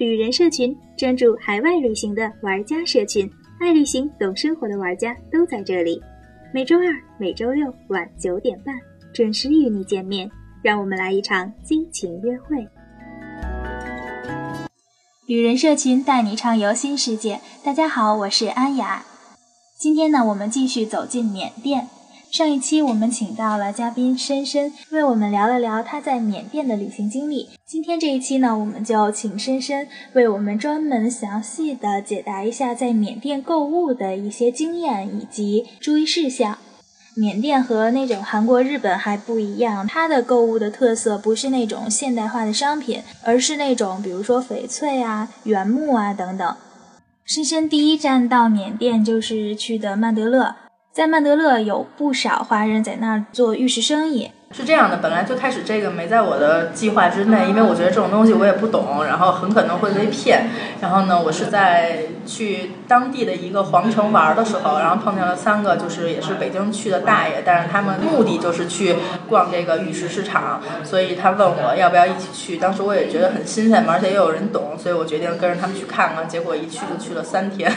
旅人社群，专注海外旅行的玩家社群，爱旅行、懂生活的玩家都在这里。每周二、每周六晚九点半准时与你见面，让我们来一场激情约会。旅人社群带你畅游新世界。大家好，我是安雅。今天呢，我们继续走进缅甸。上一期我们请到了嘉宾深深，为我们聊了聊他在缅甸的旅行经历。今天这一期呢，我们就请深深为我们专门详细的解答一下在缅甸购物的一些经验以及注意事项。缅甸和那种韩国、日本还不一样，它的购物的特色不是那种现代化的商品，而是那种比如说翡翠啊、原木啊等等。深深第一站到缅甸就是去的曼德勒。在曼德勒有不少华人在那儿做玉石生意。是这样的，本来最开始这个没在我的计划之内，因为我觉得这种东西我也不懂，然后很可能会被骗。然后呢，我是在去当地的一个皇城玩的时候，然后碰见了三个就是也是北京去的大爷，但是他们目的就是去逛这个玉石市场，所以他问我要不要一起去。当时我也觉得很新鲜嘛，而且也有人懂，所以我决定跟着他们去看看。结果一去就去了三天。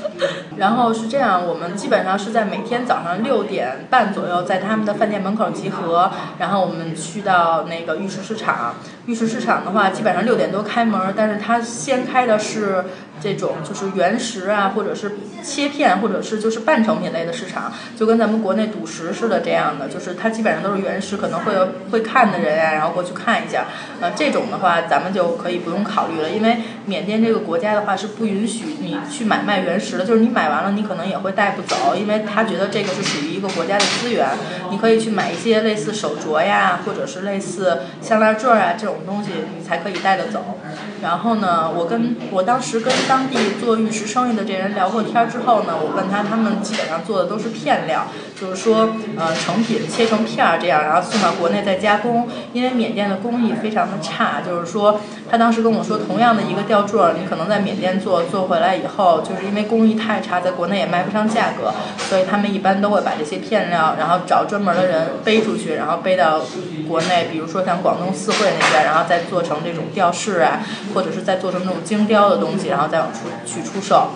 然后是这样，我们基本上是在每天早上六点半左右在他们的饭店门口集合。然后我们去到那个玉石市场，玉石市场的话，基本上六点多开门，但是它先开的是。这种就是原石啊，或者是切片，或者是就是半成品类的市场，就跟咱们国内赌石似的这样的，就是它基本上都是原石，可能会有会看的人呀，然后过去看一下。呃，这种的话，咱们就可以不用考虑了，因为缅甸这个国家的话是不允许你去买卖原石的，就是你买完了，你可能也会带不走，因为他觉得这个是属于一个国家的资源。你可以去买一些类似手镯呀，或者是类似项链坠啊这种东西，你才可以带得走。然后呢，我跟我当时跟当地做玉石生意的这人聊过天之后呢，我问他，他们基本上做的都是片料，就是说，呃，成品切成片儿这样，然后送到国内再加工。因为缅甸的工艺非常的差，就是说，他当时跟我说，同样的一个吊坠，你可能在缅甸做，做回来以后，就是因为工艺太差，在国内也卖不上价格，所以他们一般都会把这些片料，然后找专门的人背出去，然后背到国内，比如说像广东四会那边，然后再做成这种吊饰啊，或者是再做成那种精雕的东西，然后再往出。去出售，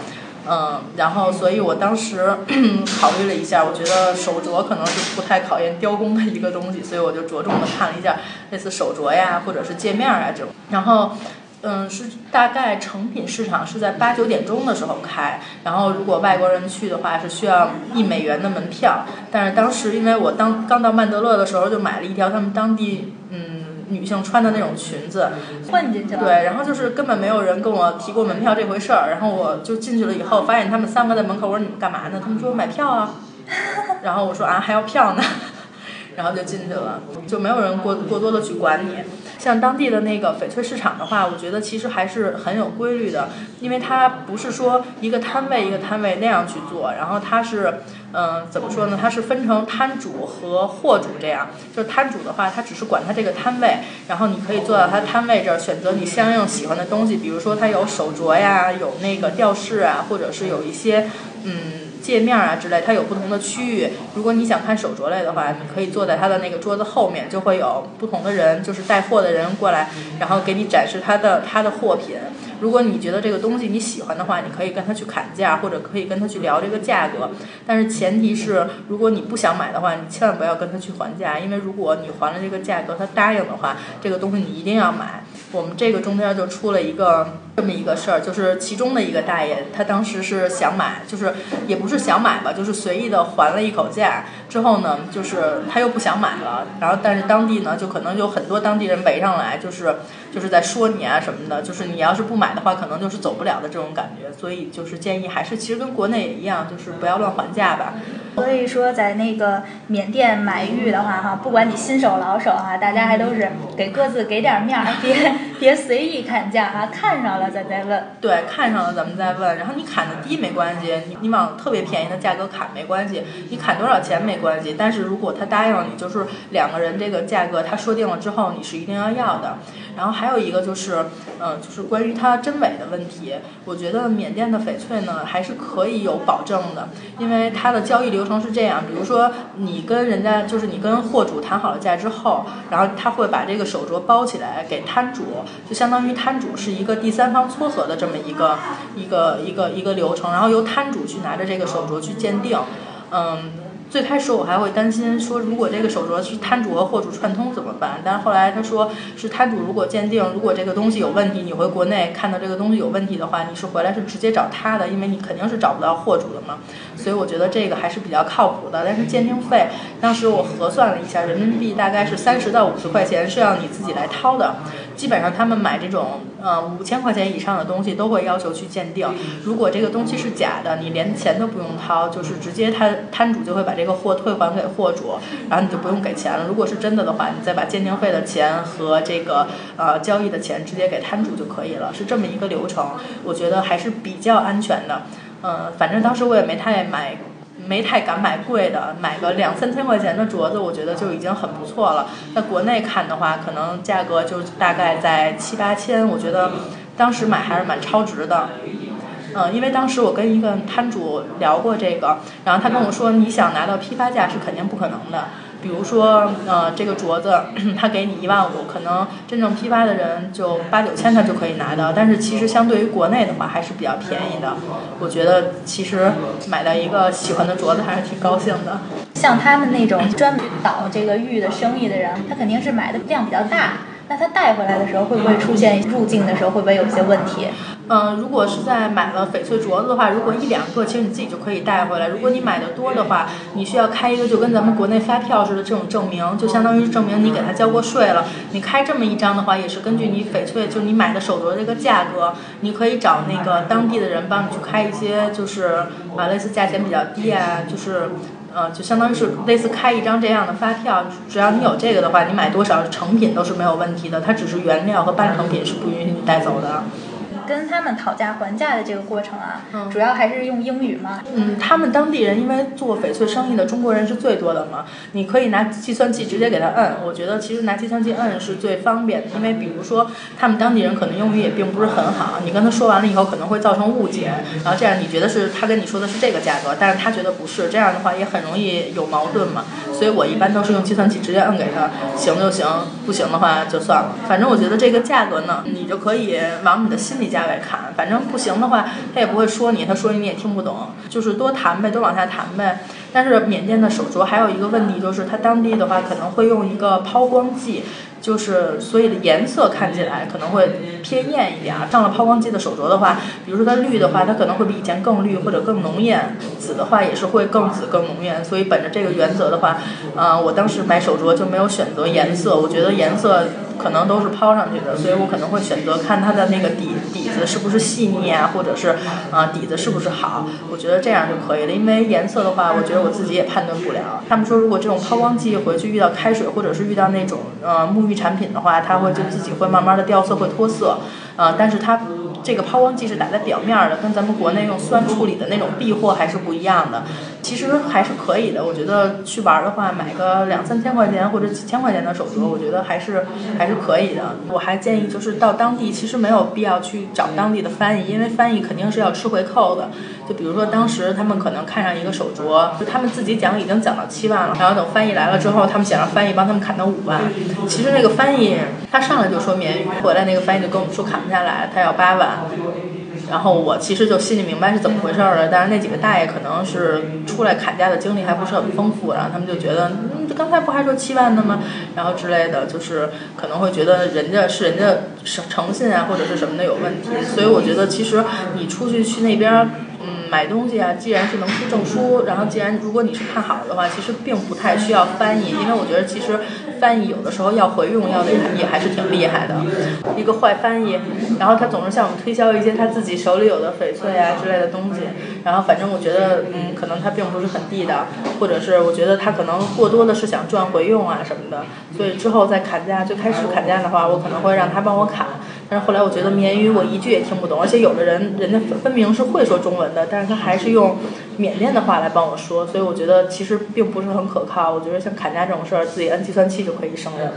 嗯，然后，所以我当时 考虑了一下，我觉得手镯可能是不太考验雕工的一个东西，所以我就着重的看了一下类似手镯呀，或者是戒面啊这种。然后，嗯，是大概成品市场是在八九点钟的时候开，然后如果外国人去的话是需要一美元的门票，但是当时因为我当刚到曼德勒的时候就买了一条他们当地，女性穿的那种裙子，混进去了。对，然后就是根本没有人跟我提过门票这回事儿，然后我就进去了以后，发现他们三个在门口，我说你们干嘛呢？他们说买票啊，然后我说啊还要票呢，然后就进去了，就没有人过过多的去管你。像当地的那个翡翠市场的话，我觉得其实还是很有规律的，因为它不是说一个摊位一个摊位那样去做，然后它是。嗯，怎么说呢？它是分成摊主和货主这样。就是摊主的话，他只是管他这个摊位，然后你可以坐到他摊位这儿，选择你相应喜欢的东西。比如说，他有手镯呀，有那个吊饰啊，或者是有一些嗯界面啊之类，它有不同的区域。如果你想看手镯类的话，你可以坐在他的那个桌子后面，就会有不同的人，就是带货的人过来，然后给你展示他的他的货品。如果你觉得这个东西你喜欢的话，你可以跟他去砍价，或者可以跟他去聊这个价格。但是前提是，如果你不想买的话，你千万不要跟他去还价，因为如果你还了这个价格，他答应的话，这个东西你一定要买。我们这个中间就出了一个这么一个事儿，就是其中的一个大爷，他当时是想买，就是也不是想买吧，就是随意的还了一口价。之后呢，就是他又不想买了，然后但是当地呢，就可能有很多当地人围上来，就是就是在说你啊什么的，就是你要是不买的话，可能就是走不了的这种感觉。所以就是建议还是其实跟国内也一样，就是不要乱还价吧。所以说在那个缅甸买玉的话，哈，不管你新手老手哈，大家还都是给各自给点面儿，别别随意砍价哈，看上了了咱再问。对，看上了咱们再问。然后你砍的低没关系，你你往特别便宜的价格砍没关系，你砍多少钱没。关系，但是如果他答应了你，就是两个人这个价格他说定了之后，你是一定要要的。然后还有一个就是，嗯，就是关于它真伪的问题。我觉得缅甸的翡翠呢，还是可以有保证的，因为它的交易流程是这样：，比如说你跟人家，就是你跟货主谈好了价之后，然后他会把这个手镯包起来给摊主，就相当于摊主是一个第三方撮合的这么一个一个一个一个流程，然后由摊主去拿着这个手镯去鉴定，嗯。最开始我还会担心说，如果这个手镯是摊主和货主串通怎么办？但是后来他说，是摊主如果鉴定，如果这个东西有问题，你回国内看到这个东西有问题的话，你是回来是直接找他的，因为你肯定是找不到货主的嘛。所以我觉得这个还是比较靠谱的。但是鉴定费，当时我核算了一下，人民币大概是三十到五十块钱是要你自己来掏的。基本上他们买这种呃五千块钱以上的东西都会要求去鉴定。如果这个东西是假的，你连钱都不用掏，就是直接他摊主就会把这个货退还给货主，然后你就不用给钱了。如果是真的的话，你再把鉴定费的钱和这个呃交易的钱直接给摊主就可以了，是这么一个流程。我觉得还是比较安全的。嗯，反正当时我也没太买。没太敢买贵的，买个两三千块钱的镯子，我觉得就已经很不错了。在国内看的话，可能价格就大概在七八千，我觉得当时买还是蛮超值的。嗯，因为当时我跟一个摊主聊过这个，然后他跟我说，你想拿到批发价是肯定不可能的。比如说，呃，这个镯子 他给你一万五，可能真正批发的人就八九千他就可以拿到。但是其实相对于国内的话，还是比较便宜的。我觉得其实买到一个喜欢的镯子还是挺高兴的。像他们那种专门倒这个玉的生意的人，他肯定是买的量比较大。那他带回来的时候会不会出现入境的时候会不会有一些问题？嗯，如果是在买了翡翠镯子的话，如果一两个，其实你自己就可以带回来。如果你买的多的话，你需要开一个就跟咱们国内发票似的这种证明，就相当于证明你给他交过税了。你开这么一张的话，也是根据你翡翠，就你买的手镯这个价格，你可以找那个当地的人帮你去开一些，就是啊类似价钱比较低啊，就是。呃，就相当于是类似开一张这样的发票，只要你有这个的话，你买多少成品都是没有问题的，它只是原料和半成品是不允许你带走的。跟他们讨价还价的这个过程啊，主要还是用英语吗？嗯，他们当地人因为做翡翠生意的中国人是最多的嘛，你可以拿计算器直接给他摁。我觉得其实拿计算器摁是最方便的，因为比如说他们当地人可能英语也并不是很好，你跟他说完了以后可能会造成误解，然后这样你觉得是他跟你说的是这个价格，但是他觉得不是，这样的话也很容易有矛盾嘛。所以我一般都是用计算器直接摁给他，行就行，不行的话就算了。反正我觉得这个价格呢，你就可以往你的心理价。来看，反正不行的话，他也不会说你，他说你也听不懂，就是多谈呗，多往下谈呗。但是缅甸的手镯还有一个问题，就是它当地的话可能会用一个抛光剂。就是所以的颜色看起来可能会偏艳一点啊。上了抛光剂的手镯的话，比如说它绿的话，它可能会比以前更绿或者更浓艳；紫的话也是会更紫更浓艳。所以本着这个原则的话，呃，我当时买手镯就没有选择颜色。我觉得颜色可能都是抛上去的，所以我可能会选择看它的那个底底子是不是细腻啊，或者是啊底子是不是好。我觉得这样就可以了。因为颜色的话，我觉得我自己也判断不了。他们说如果这种抛光剂回去遇到开水或者是遇到那种呃沐浴。产品的话，它会就自己会慢慢的掉色，会脱色，呃，但是它这个抛光剂是打在表面的，跟咱们国内用酸处理的那种壁货还是不一样的。其实还是可以的，我觉得去玩的话，买个两三千块钱或者几千块钱的手镯，我觉得还是还是可以的。我还建议就是到当地，其实没有必要去找当地的翻译，因为翻译肯定是要吃回扣的。就比如说当时他们可能看上一个手镯，就他们自己讲已经讲到七万了，然后等翻译来了之后，他们想让翻译帮他们砍到五万。其实那个翻译他上来就说缅语，回来那个翻译就跟我们说砍不下来，他要八万。然后我其实就心里明白是怎么回事儿了，但是那几个大爷可能是出来砍价的经历还不是很丰富，然后他们就觉得，嗯，刚才不还说七万的吗？然后之类的，就是可能会觉得人家是人家诚诚信啊或者是什么的有问题，所以我觉得其实你出去去那边。嗯买东西啊，既然是能出证书，然后既然如果你是看好的话，其实并不太需要翻译，因为我觉得其实翻译有的时候要回用要的也还是挺厉害的。一个坏翻译，然后他总是向我们推销一些他自己手里有的翡翠啊之类的东西，然后反正我觉得嗯，可能他并不是很地道，或者是我觉得他可能过多的是想赚回用啊什么的，所以之后再砍价，最开始砍价的话，我可能会让他帮我砍。但是后来我觉得缅语我一句也听不懂，而且有的人人家分明是会说中文的，但是他还是用缅甸的话来帮我说，所以我觉得其实并不是很可靠。我觉得像砍价这种事儿，自己按计算器就可以胜任。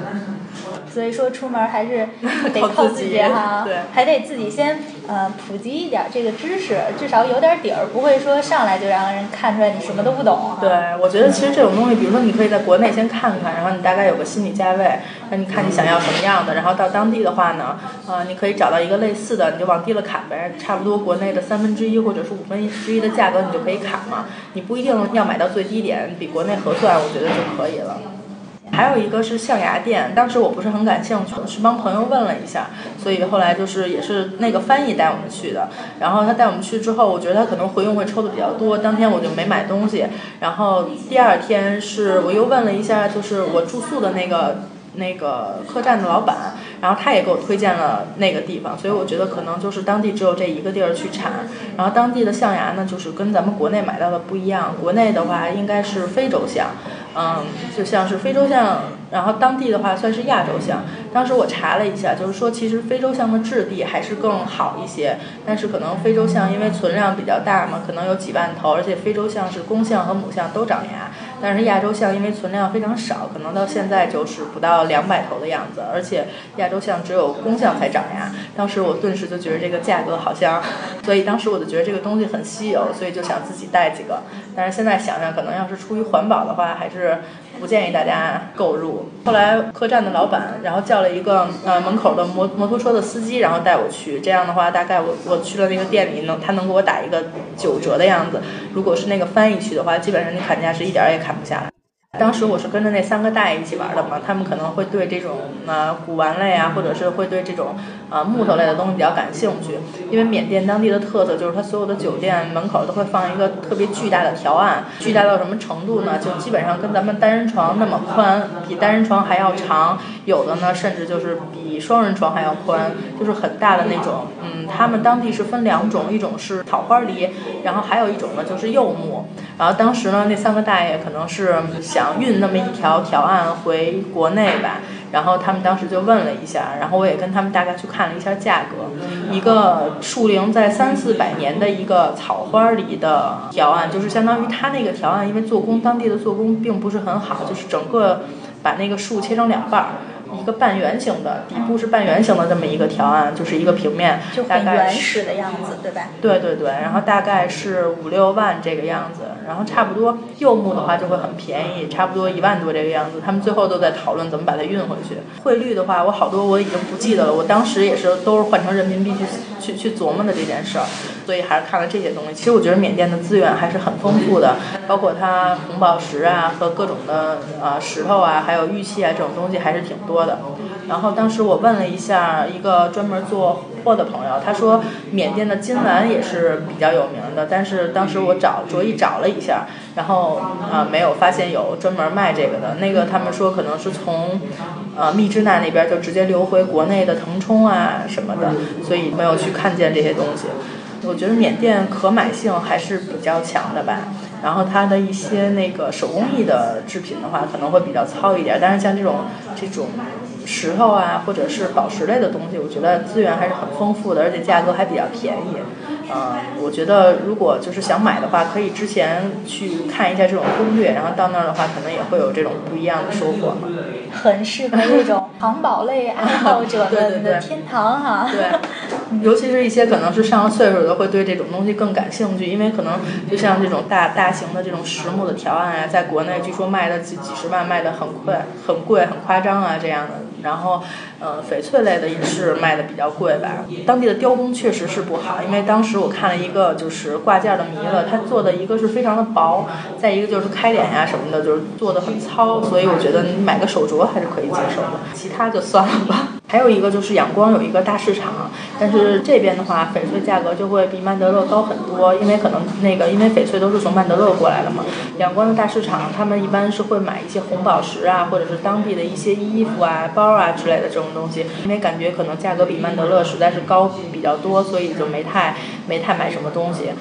所以说出门还是 得靠靠自己己哈，对还得自己先呃普及一点这个知识，至少有点底儿，不会说上来就让人看出来你什么都不懂。对，我觉得其实这种东西，比如说你可以在国内先看看，然后你大概有个心理价位，那你看你想要什么样的，然后到当地的话呢，呃，你可以找到一个类似的，你就往低了砍呗，差不多国内的三分之一或者是五分之一的价格，你就可以砍嘛。你不一定要买到最低点，比国内合算，我觉得就可以了。还有一个是象牙店，当时我不是很感兴趣，是帮朋友问了一下，所以后来就是也是那个翻译带我们去的。然后他带我们去之后，我觉得他可能回佣会抽的比较多，当天我就没买东西。然后第二天是我又问了一下，就是我住宿的那个那个客栈的老板，然后他也给我推荐了那个地方，所以我觉得可能就是当地只有这一个地儿去产。然后当地的象牙呢，就是跟咱们国内买到的不一样，国内的话应该是非洲象。嗯，就像是非洲象，然后当地的话算是亚洲象。当时我查了一下，就是说其实非洲象的质地还是更好一些，但是可能非洲象因为存量比较大嘛，可能有几万头，而且非洲象是公象和母象都长牙，但是亚洲象因为存量非常少，可能到现在就是不到两百头的样子，而且亚洲象只有公象才长牙。当时我顿时就觉得这个价格好像，所以当时我就觉得这个东西很稀有，所以就想自己带几个。但是现在想想，可能要是出于环保的话，还是是不建议大家购入。后来客栈的老板，然后叫了一个呃门口的摩摩托车的司机，然后带我去。这样的话，大概我我去了那个店里，能他能给我打一个九折的样子。如果是那个翻译去的话，基本上你砍价是一点也砍不下来。当时我是跟着那三个大爷一起玩的嘛，他们可能会对这种呃古玩类啊，或者是会对这种呃木头类的东西比较感兴趣。因为缅甸当地的特色就是它所有的酒店门口都会放一个特别巨大的条案，巨大到什么程度呢？就基本上跟咱们单人床那么宽，比单人床还要长，有的呢甚至就是比双人床还要宽，就是很大的那种。嗯，他们当地是分两种，一种是草花梨，然后还有一种呢就是柚木。然后当时呢，那三个大爷可能是想运那么一条条案回国内吧，然后他们当时就问了一下，然后我也跟他们大概去看了一下价格，一个树龄在三四百年的一个草花梨的条案，就是相当于它那个条案，因为做工当地的做工并不是很好，就是整个把那个树切成两半儿。一个半圆形的，底部是半圆形的这么一个条案，就是一个平面，就很原始的样子，对吧？对对对，然后大概是五六万这个样子，然后差不多柚木的话就会很便宜，差不多一万多这个样子。他们最后都在讨论怎么把它运回去。汇率的话，我好多我已经不记得了，我当时也是都是换成人民币去去去琢磨的这件事儿，所以还是看了这些东西。其实我觉得缅甸的资源还是很丰富的，包括它红宝石啊和各种的呃石头啊，还有玉器啊这种东西还是挺多的。然后当时我问了一下一个专门做货的朋友，他说缅甸的金兰也是比较有名的，但是当时我找着意找了一下，然后啊没有发现有专门卖这个的。那个他们说可能是从呃密支那那边就直接流回国内的腾冲啊什么的，所以没有去看见这些东西。我觉得缅甸可买性还是比较强的吧。然后它的一些那个手工艺的制品的话，可能会比较糙一点。但是像这种这种石头啊，或者是宝石类的东西，我觉得资源还是很丰富的，而且价格还比较便宜。嗯，我觉得如果就是想买的话，可以之前去看一下这种攻略，然后到那儿的话，可能也会有这种不一样的收获。很适合那种藏宝类爱好者们的天堂哈。对，尤其是一些可能是上了岁数的，会对这种东西更感兴趣，因为可能就像这种大大型的这种实木的条案啊，在国内据说卖的几几十万，卖的很贵、很贵、很夸张啊这样的。然后，呃，翡翠类的也是卖的比较贵吧。当地的雕工确实是不好，因为当时我看了一个就是挂件的弥勒，它做的一个是非常的薄，再一个就是开脸呀什么的，就是做的很糙，所以我觉得你买个手镯还是可以接受的，其他就算了吧。还有一个就是仰光有一个大市场，但是这边的话翡翠价格就会比曼德勒高很多，因为可能那个因为翡翠都是从曼德勒过来的嘛。仰光的大市场，他们一般是会买一些红宝石啊，或者是当地的一些衣服啊、包啊之类的这种东西，因为感觉可能价格比曼德勒实在是高比较多，所以就没太没太买什么东西。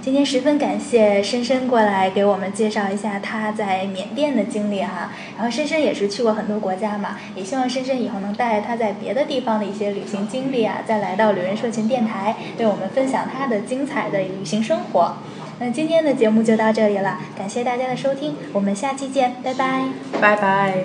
今天十分感谢深深过来给我们介绍一下他在缅甸的经历哈，然后深深也是去过很多国家嘛，也希望深深以后能带他在别的地方的一些旅行经历啊，再来到旅人社群电台，为我们分享他的精彩的旅行生活。那今天的节目就到这里了，感谢大家的收听，我们下期见，拜拜，拜拜。